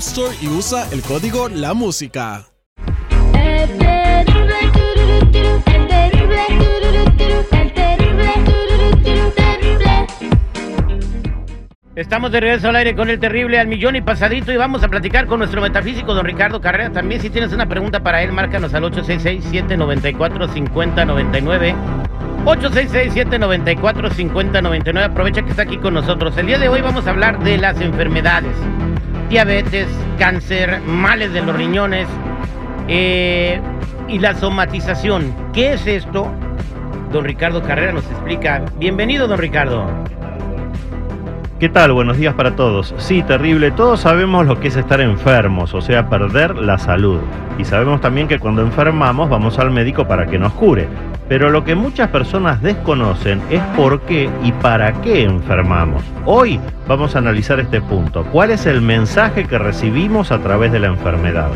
Store y usa el código La Música. Estamos de regreso al aire con el terrible al millón y pasadito y vamos a platicar con nuestro metafísico don Ricardo Carrera. También si tienes una pregunta para él, márcanos al 866-794-5099. 866-794-5099. Aprovecha que está aquí con nosotros. El día de hoy vamos a hablar de las enfermedades. Diabetes, cáncer, males de los riñones eh, y la somatización. ¿Qué es esto? Don Ricardo Carrera nos explica. Bienvenido, don Ricardo. ¿Qué tal? Buenos días para todos. Sí, terrible. Todos sabemos lo que es estar enfermos, o sea, perder la salud. Y sabemos también que cuando enfermamos vamos al médico para que nos cure. Pero lo que muchas personas desconocen es por qué y para qué enfermamos. Hoy vamos a analizar este punto. ¿Cuál es el mensaje que recibimos a través de la enfermedad?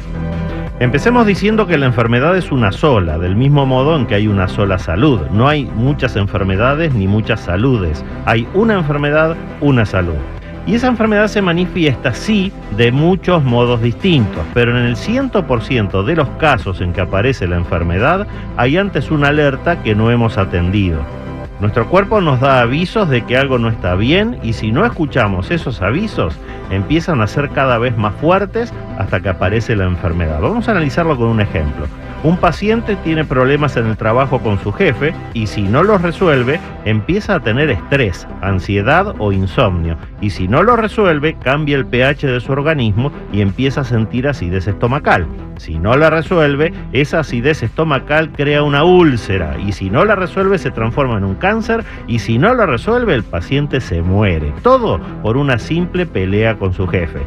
Empecemos diciendo que la enfermedad es una sola, del mismo modo en que hay una sola salud. No hay muchas enfermedades ni muchas saludes. Hay una enfermedad, una salud. Y esa enfermedad se manifiesta, sí, de muchos modos distintos, pero en el 100% de los casos en que aparece la enfermedad hay antes una alerta que no hemos atendido. Nuestro cuerpo nos da avisos de que algo no está bien y si no escuchamos esos avisos, empiezan a ser cada vez más fuertes hasta que aparece la enfermedad. Vamos a analizarlo con un ejemplo. Un paciente tiene problemas en el trabajo con su jefe y si no los resuelve, empieza a tener estrés, ansiedad o insomnio. Y si no lo resuelve, cambia el pH de su organismo y empieza a sentir acidez estomacal. Si no la resuelve, esa acidez estomacal crea una úlcera y si no la resuelve se transforma en un cáncer y si no la resuelve el paciente se muere. Todo por una simple pelea con su jefe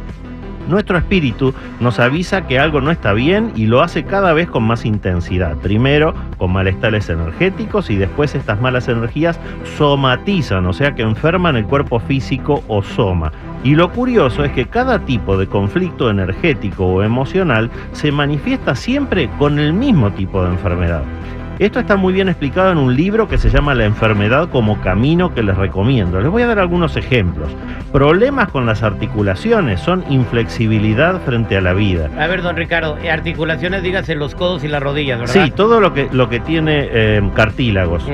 nuestro espíritu nos avisa que algo no está bien y lo hace cada vez con más intensidad. Primero con malestares energéticos y después estas malas energías somatizan, o sea que enferman el cuerpo físico o soma. Y lo curioso es que cada tipo de conflicto energético o emocional se manifiesta siempre con el mismo tipo de enfermedad. Esto está muy bien explicado en un libro que se llama La enfermedad como camino que les recomiendo. Les voy a dar algunos ejemplos. Problemas con las articulaciones son inflexibilidad frente a la vida. A ver, don Ricardo, eh, articulaciones, dígase los codos y las rodillas, ¿verdad? Sí, todo lo que, lo que tiene eh, cartílagos.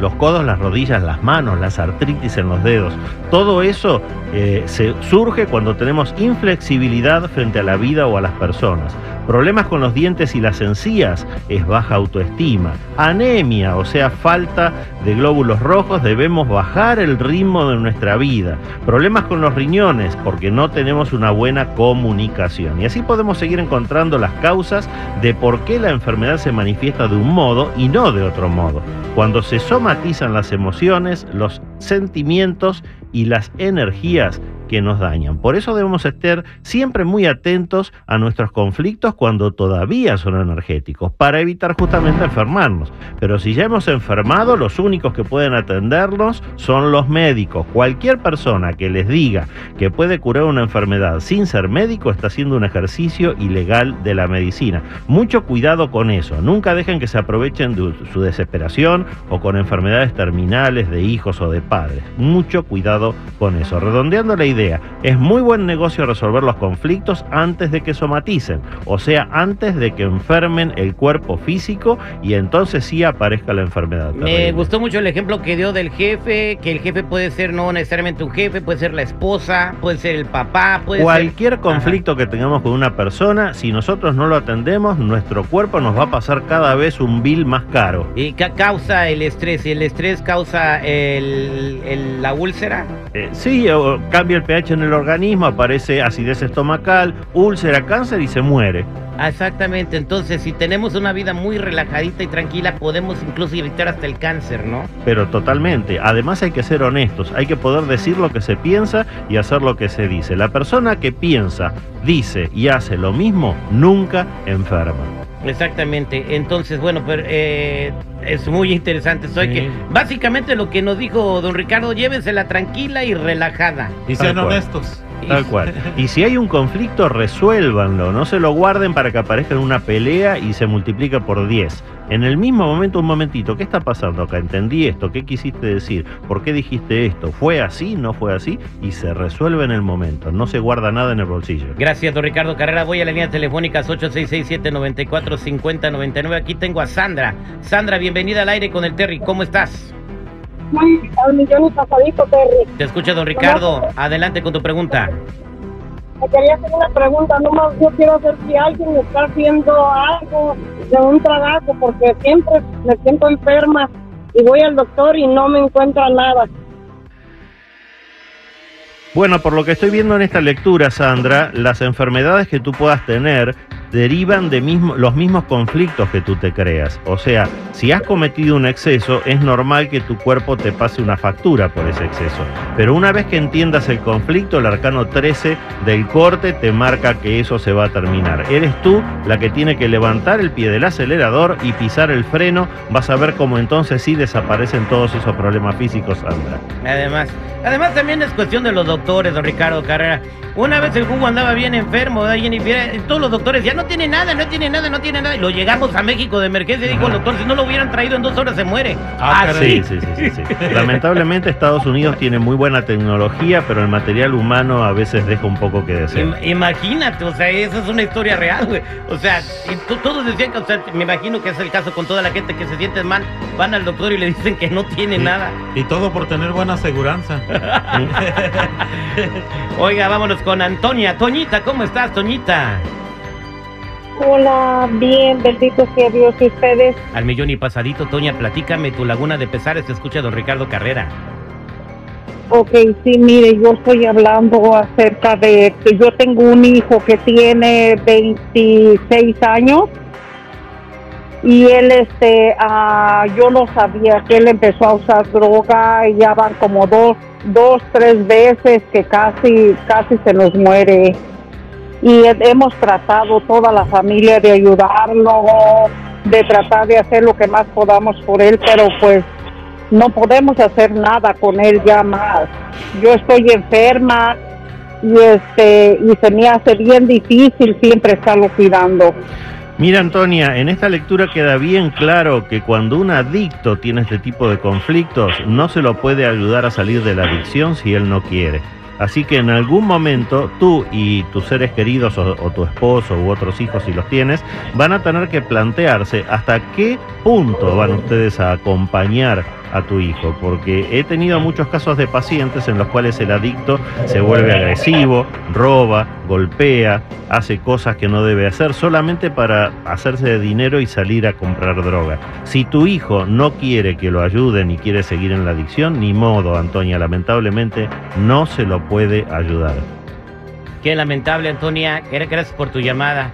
Los codos, las rodillas, las manos, las artritis en los dedos. Todo eso eh, se surge cuando tenemos inflexibilidad frente a la vida o a las personas. Problemas con los dientes y las encías es baja autoestima. Anemia, o sea, falta de glóbulos rojos, debemos bajar el ritmo de nuestra vida. Problemas con los riñones porque no tenemos una buena comunicación. Y así podemos seguir encontrando las causas de por qué la enfermedad se manifiesta de un modo y no de otro modo. Cuando se somatizan las emociones, los sentimientos y las energías que nos dañan. Por eso debemos estar siempre muy atentos a nuestros conflictos cuando todavía son energéticos, para evitar justamente enfermarnos. Pero si ya hemos enfermado, los únicos que pueden atendernos son los médicos. Cualquier persona que les diga que puede curar una enfermedad sin ser médico está haciendo un ejercicio ilegal de la medicina. Mucho cuidado con eso. Nunca dejen que se aprovechen de su desesperación o con enfermedades terminales de hijos o de padres. Mucho cuidado con eso. Redondeando la idea, idea. Es muy buen negocio resolver los conflictos antes de que somaticen, o sea, antes de que enfermen el cuerpo físico y entonces sí aparezca la enfermedad. Me terrible. gustó mucho el ejemplo que dio del jefe, que el jefe puede ser no necesariamente un jefe, puede ser la esposa, puede ser el papá, puede Cualquier ser... conflicto que tengamos con una persona, si nosotros no lo atendemos, nuestro cuerpo nos va a pasar cada vez un bill más caro. ¿Y qué causa el estrés? ¿Y el estrés causa el- el- la úlcera? Eh, sí, o cambia el pH en el organismo, aparece acidez estomacal, úlcera, cáncer y se muere. Exactamente, entonces si tenemos una vida muy relajadita y tranquila, podemos incluso evitar hasta el cáncer, ¿no? Pero totalmente. Además hay que ser honestos, hay que poder decir lo que se piensa y hacer lo que se dice. La persona que piensa, dice y hace lo mismo, nunca enferma. Exactamente, entonces bueno, pero eh, es muy interesante Sí. que básicamente lo que nos dijo don Ricardo, llévensela tranquila y relajada. Y sean cual. honestos. Tal cual. Y si hay un conflicto, resuélvanlo. No se lo guarden para que aparezca en una pelea y se multiplique por 10. En el mismo momento, un momentito, ¿qué está pasando acá? Entendí esto, ¿qué quisiste decir? ¿Por qué dijiste esto? ¿Fue así? ¿No fue así? Y se resuelve en el momento. No se guarda nada en el bolsillo. Gracias, don Ricardo Carrera. Voy a la línea telefónica 8667-945099. Aquí tengo a Sandra. Sandra, bienvenida al aire con el Terry. ¿Cómo estás? Muy al millón y pasadito, Terry. Te escucha don Ricardo. Adelante con tu pregunta. Me quería hacer una pregunta, nomás yo quiero ver si alguien me está haciendo algo de un trabajo, porque siempre me siento enferma y voy al doctor y no me encuentra nada. Bueno, por lo que estoy viendo en esta lectura, Sandra, las enfermedades que tú puedas tener derivan de los mismos conflictos que tú te creas. O sea, si has cometido un exceso, es normal que tu cuerpo te pase una factura por ese exceso. Pero una vez que entiendas el conflicto, el arcano 13 del corte te marca que eso se va a terminar. Eres tú la que tiene que levantar el pie del acelerador y pisar el freno. Vas a ver cómo entonces sí desaparecen todos esos problemas físicos, Sandra. Además, además también es cuestión de los doctores, don Ricardo Carrera. Una vez el jugo andaba bien enfermo, ¿verdad, Todos los doctores ya no tiene nada, no tiene nada, no tiene nada. Y lo llegamos a México de emergencia y dijo el doctor, si no lo hubieran traído en dos horas se muere. Ah, Así. Sí, sí, sí, sí, sí. Lamentablemente Estados Unidos tiene muy buena tecnología, pero el material humano a veces deja un poco que desear. Im- Imagínate, o sea, eso es una historia real, güey. O sea, todos decían que, o sea, me imagino que es el caso con toda la gente que se siente mal, van al doctor y le dicen que no tiene nada. Y todo por tener buena aseguranza. Oiga, vámonos con Antonia. Toñita, ¿cómo estás, Toñita? Hola, bien, bendito sea Dios y ustedes. Al millón y pasadito, Toña, platícame tu laguna de pesares, te escucha don Ricardo Carrera. Ok, sí, mire, yo estoy hablando acerca de que yo tengo un hijo que tiene 26 años y él, este, ah, yo no sabía que él empezó a usar droga y ya van como dos, dos, tres veces que casi, casi se nos muere. Y he- hemos tratado toda la familia de ayudarlo, de tratar de hacer lo que más podamos por él, pero pues no podemos hacer nada con él ya más. Yo estoy enferma y este y se me hace bien difícil siempre estarlo cuidando. Mira, Antonia, en esta lectura queda bien claro que cuando un adicto tiene este tipo de conflictos, no se lo puede ayudar a salir de la adicción si él no quiere. Así que en algún momento tú y tus seres queridos o, tu esposo u otros hijos si los tienes, van a tener que plantearse hasta qué punto van ustedes a acompañar a tu hijo, porque he tenido muchos casos de pacientes en los cuales el adicto se vuelve agresivo, roba, golpea, hace cosas que no debe hacer solamente para hacerse de dinero y salir a comprar droga. Si tu hijo no quiere que lo ayuden y quiere seguir en la adicción, ni modo, Antonia, lamentablemente no se lo puede ayudar. Qué lamentable, Antonia. Gracias por tu llamada.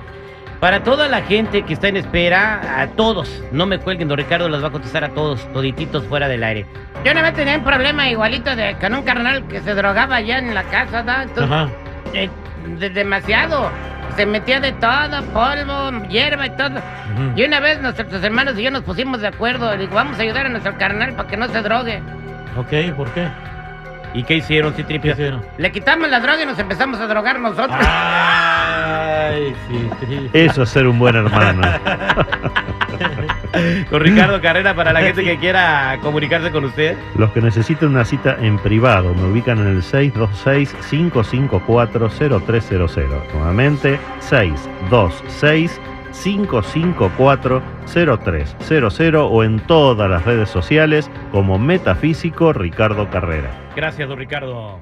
Para toda la gente que está en espera, a todos, no me cuelguen, don Ricardo las va a contestar a todos, todititos fuera del aire. Yo una vez tenía un problema igualito de, con un carnal que se drogaba allá en la casa, ¿no? Entonces, Ajá. eh, de- demasiado. Se metía de todo, polvo, hierba y todo. Ujú. Y una vez nuestros hermanos y yo nos pusimos de acuerdo. Digo, vamos a ayudar a nuestro carnal para que no se drogue. Ok, ¿por qué? ¿Y qué hicieron, ¿Qué Citripio? hicieron? Le quitamos la droga y nos empezamos a drogar nosotros. Ay, sí, sí. Eso es ser un buen hermano. con Ricardo Carrera para la gente que quiera comunicarse con usted. Los que necesiten una cita en privado me ubican en el 626-554-0300. Nuevamente, 626-554-0300 o en todas las redes sociales como Metafísico Ricardo Carrera. Gracias, don Ricardo.